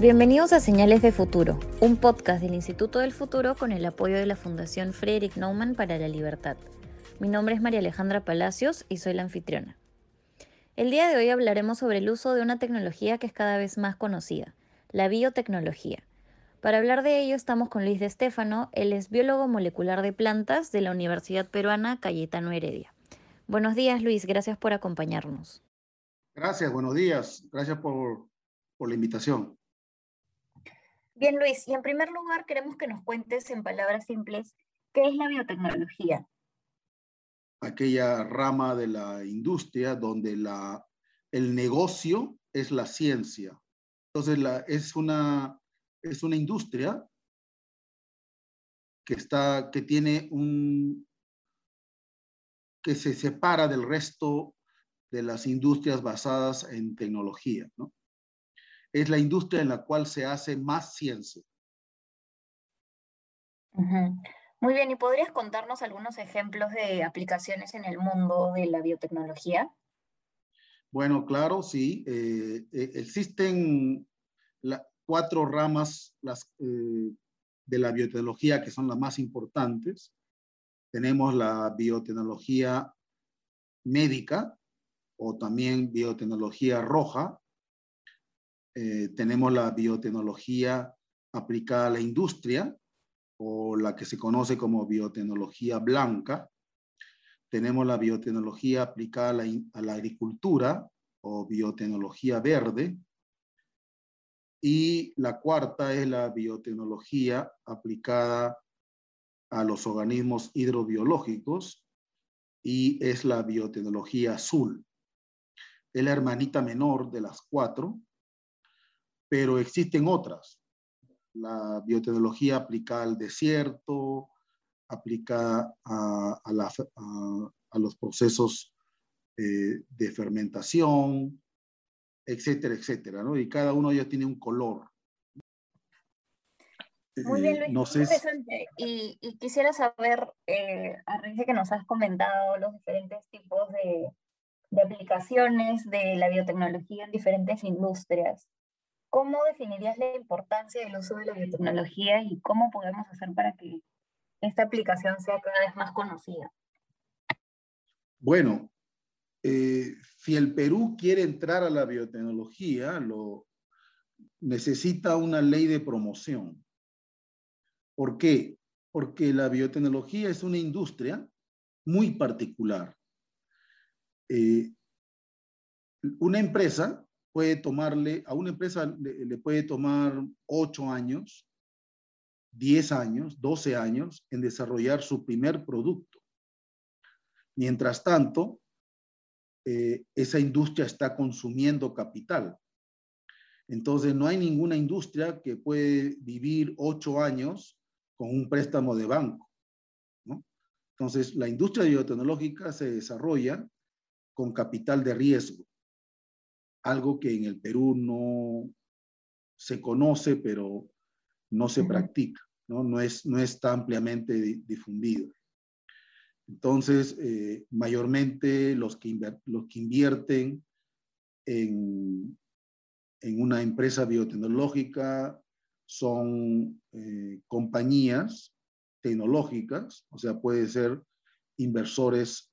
Bienvenidos a Señales de Futuro, un podcast del Instituto del Futuro con el apoyo de la Fundación Frederick Naumann para la Libertad. Mi nombre es María Alejandra Palacios y soy la anfitriona. El día de hoy hablaremos sobre el uso de una tecnología que es cada vez más conocida, la biotecnología. Para hablar de ello estamos con Luis de Estéfano, él es biólogo molecular de plantas de la Universidad Peruana Cayetano Heredia. Buenos días Luis, gracias por acompañarnos. Gracias, buenos días, gracias por, por la invitación. Bien, Luis, y en primer lugar queremos que nos cuentes en palabras simples qué es la biotecnología. Aquella rama de la industria donde la, el negocio es la ciencia. Entonces, es, una, es una industria que, está, que tiene un, que se separa del resto de las industrias basadas en tecnología, ¿no? Es la industria en la cual se hace más ciencia. Muy bien, ¿y podrías contarnos algunos ejemplos de aplicaciones en el mundo de la biotecnología? Bueno, claro, sí. Eh, eh, existen cuatro ramas las, eh, de la biotecnología que son las más importantes. Tenemos la biotecnología médica o también biotecnología roja, eh, tenemos la biotecnología aplicada a la industria, o la que se conoce como biotecnología blanca. Tenemos la biotecnología aplicada a la, agricultura, o biotecnología verde. Y la cuarta es la biotecnología aplicada a los organismos hidrobiológicos y es la biotecnología azul. Es la hermanita menor de las cuatro pero existen otras. La biotecnología aplicada al desierto, aplica a, los procesos eh, de fermentación, etcétera, etcétera, ¿no? Y cada uno ya tiene un color. Muy bien, Luis, no interesante. Y, quisiera saber, eh, a raíz de que nos has comentado los diferentes tipos de, de aplicaciones de la biotecnología en diferentes industrias, ¿Cómo definirías la importancia del uso de la biotecnología y cómo podemos hacer para que esta aplicación sea cada vez más conocida? Bueno, eh, si el Perú quiere entrar a la biotecnología, lo, necesita una ley de promoción. ¿Por qué? Porque la biotecnología es una industria muy particular. Eh, una empresa puede tomarle, a una empresa le, puede tomar 8 años, 10 años, 12 años en desarrollar su primer producto. Mientras tanto, eh, esa industria está consumiendo capital. Entonces, no hay ninguna industria que puede vivir 8 años con un préstamo de banco. Entonces, la industria biotecnológica se desarrolla con capital de riesgo algo que en el Perú no se conoce, pero no se practica, ¿no? No, es, no está ampliamente difundido. Entonces, eh, mayormente los que, los que invierten en, en, una empresa biotecnológica son eh, compañías tecnológicas, o sea, puede ser inversores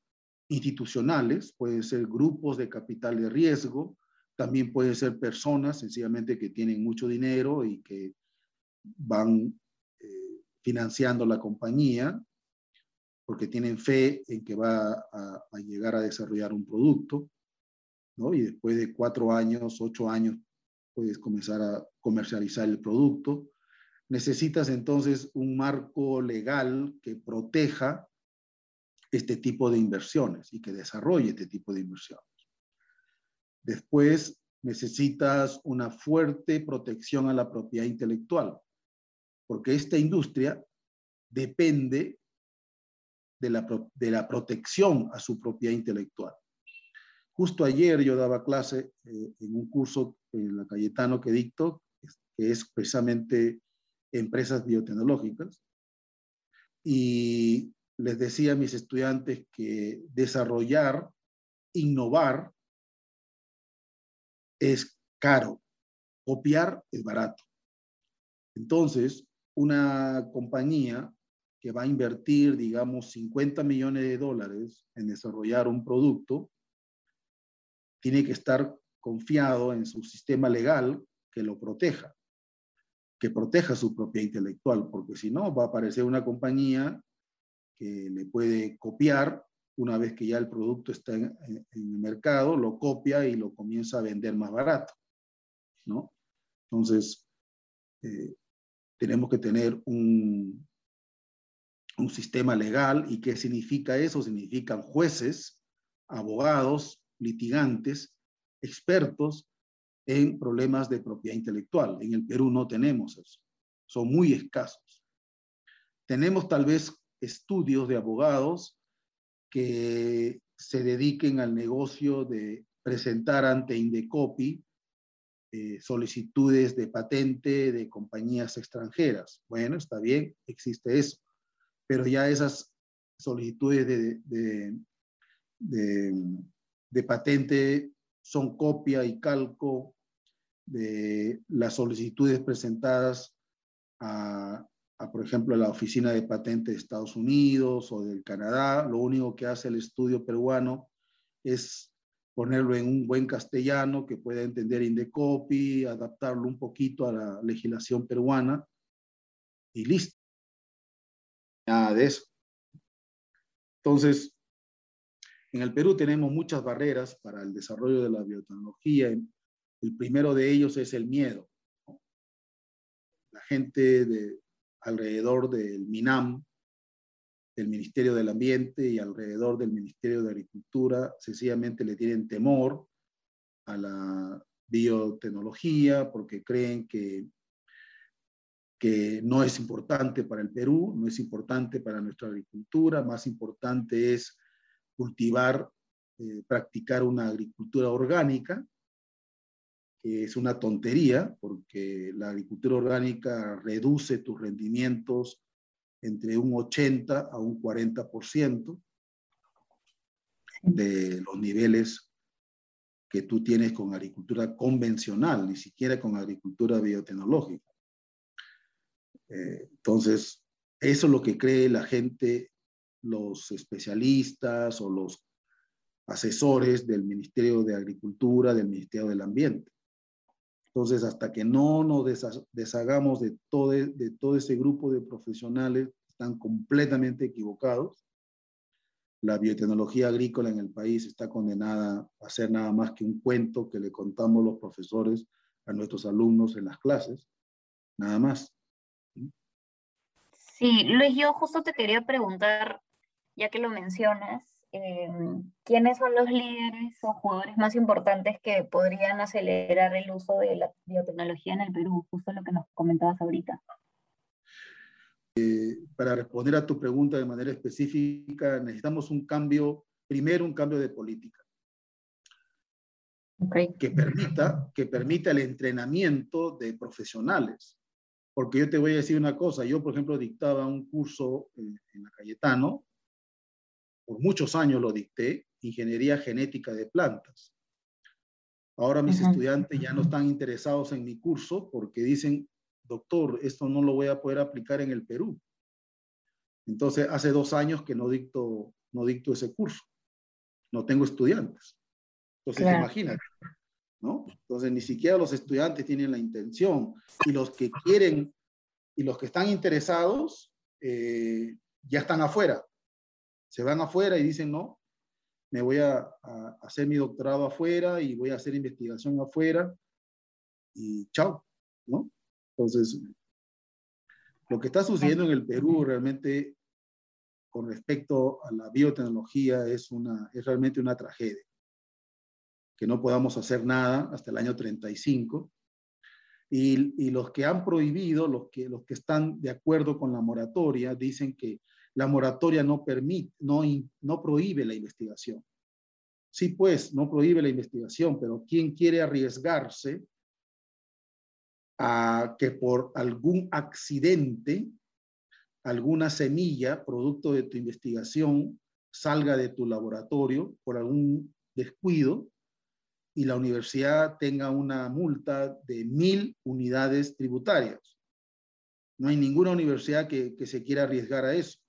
institucionales, puede ser grupos de capital de riesgo, también pueden ser personas sencillamente que tienen mucho dinero y que van eh, financiando la compañía porque tienen fe en que va a, llegar a desarrollar un producto, ¿no? Y después de cuatro años, ocho años, puedes comenzar a comercializar el producto. Necesitas entonces un marco legal que proteja este tipo de inversiones y que desarrolle este tipo de inversiones. Después necesitas una fuerte protección a la propiedad intelectual, porque esta industria depende de la, de la protección a su propiedad intelectual. Justo ayer yo daba clase eh, en un curso en la Cayetano que dicto, que es precisamente empresas biotecnológicas, y les decía a mis estudiantes que desarrollar, innovar, es caro. copiar es barato. Entonces, una compañía que va a invertir, digamos, 50 millones de dólares en desarrollar un producto, tiene que estar confiado en su sistema legal que lo proteja, que proteja su propiedad intelectual, porque si no, va a aparecer una compañía que le puede copiar una vez que ya el producto está en, el mercado, lo copia y lo comienza a vender más barato, ¿no? Entonces, eh, tenemos que tener un, un sistema legal. ¿Y qué significa eso? Significan jueces, abogados, litigantes, expertos en problemas de propiedad intelectual. En el Perú no tenemos eso. Son muy escasos. Tenemos tal vez estudios de abogados que se dediquen al negocio de presentar ante Indecopi eh, solicitudes de patente de compañías extranjeras. Bueno, está bien, existe eso pero ya esas solicitudes de, de, patente son copia y calco de las solicitudes presentadas a, por ejemplo, la Oficina de Patente de Estados Unidos o del Canadá. Lo único que hace el estudio peruano es ponerlo en un buen castellano que pueda entender Indecopi, adaptarlo un poquito a la legislación peruana y listo nada de eso. Entonces, en el Perú tenemos muchas barreras para el desarrollo de la biotecnología. El primero de ellos es el miedo. La gente de alrededor del MINAM, del Ministerio del Ambiente y alrededor del Ministerio de Agricultura, sencillamente le tienen temor a la biotecnología porque creen que que no es importante para el Perú, no es importante para nuestra agricultura, más importante es cultivar, eh, practicar una agricultura orgánica, es una tontería, porque la agricultura orgánica reduce tus rendimientos entre un 80 a un 40% de los niveles que tú tienes con agricultura convencional, ni siquiera con agricultura biotecnológica. Eh, entonces, eso es lo que cree la gente, los especialistas o los asesores del Ministerio de Agricultura, del Ministerio del Ambiente. Entonces, hasta que no nos deshagamos de todo, de todo ese grupo de profesionales, están completamente equivocados. La biotecnología agrícola en el país está condenada a ser nada más que un cuento que le contamos los profesores a nuestros alumnos en las clases, nada más. Sí, Luis, yo justo te quería preguntar, ya que lo mencionas, em, ¿quiénes son los líderes o jugadores más importantes que podrían acelerar el uso de la biotecnología en el Perú? Justo lo que nos comentabas ahorita. Eh, para responder a tu pregunta de manera específica, necesitamos un cambio, primero un cambio de política. Que, permita, que permita el entrenamiento de profesionales porque yo te voy a decir una cosa, yo por ejemplo dictaba un curso en, la Cayetano, por muchos años lo dicté, Ingeniería Genética de Plantas. Ahora mis estudiantes ya no están interesados en mi curso porque dicen, doctor, esto no lo voy a poder aplicar en el Perú. Entonces, hace dos años que no dicto, no dicto ese curso. No tengo estudiantes. Entonces, imagínate. Entonces, ni siquiera los estudiantes tienen la intención y los que quieren y los que están interesados eh, ya están afuera. Se van afuera y dicen, no, me voy a, hacer mi doctorado afuera y voy a hacer investigación afuera y chao, ¿no? Entonces, lo que está sucediendo en el Perú realmente con respecto a la biotecnología es, una, es realmente una tragedia que no podamos hacer nada hasta el año 35. Y, y, los que han prohibido, los que, los que están de acuerdo con la moratoria, dicen que la moratoria no permite, no, no prohíbe la investigación. Sí, pues, no prohíbe la investigación, pero ¿quién quiere arriesgarse a que por algún accidente, alguna semilla, producto de tu investigación, salga de tu laboratorio por algún descuido y la universidad tenga una multa de mil unidades tributarias. No hay ninguna universidad que, se quiera arriesgar a eso.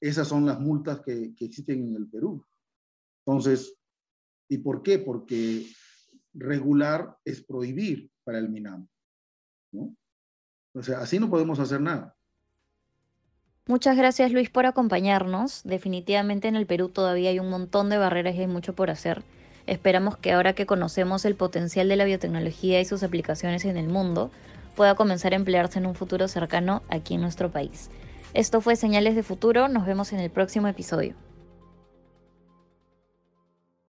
Esas son las multas que, existen en el Perú. Entonces, ¿y por qué? Porque regular es prohibir para el MINAM. O sea, así no podemos hacer nada. Muchas gracias Luis por acompañarnos. Definitivamente en el Perú todavía hay un montón de barreras y hay mucho por hacer. Esperamos que ahora que conocemos el potencial de la biotecnología y sus aplicaciones en el mundo, pueda comenzar a emplearse en un futuro cercano aquí en nuestro país. Esto fue Señales de Futuro, nos vemos en el próximo episodio.